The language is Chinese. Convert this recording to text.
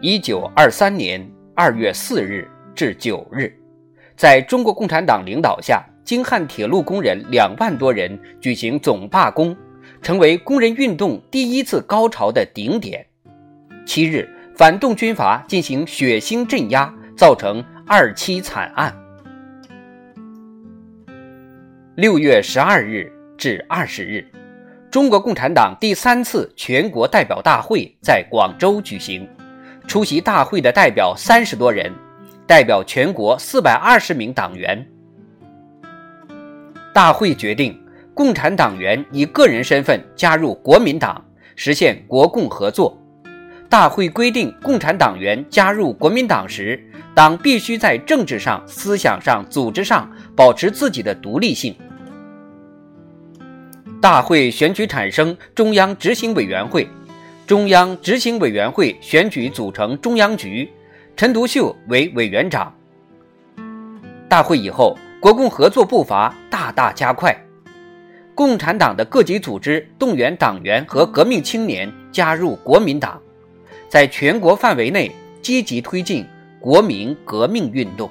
一九二三年二月四日至九日，在中国共产党领导下，京汉铁路工人两万多人举行总罢工，成为工人运动第一次高潮的顶点。七日，反动军阀进行血腥镇压，造成二七惨案。六月十二日至二十日，中国共产党第三次全国代表大会在广州举行。出席大会的代表三十多人，代表全国四百二十名党员。大会决定，共产党员以个人身份加入国民党，实现国共合作。大会规定，共产党员加入国民党时，党必须在政治上、思想上、组织上保持自己的独立性。大会选举产生中央执行委员会。中央执行委员会选举组成中央局，陈独秀为委员长。大会以后，国共合作步伐大大加快。共产党的各级组织动员党员和革命青年加入国民党，在全国范围内积极推进国民革命运动。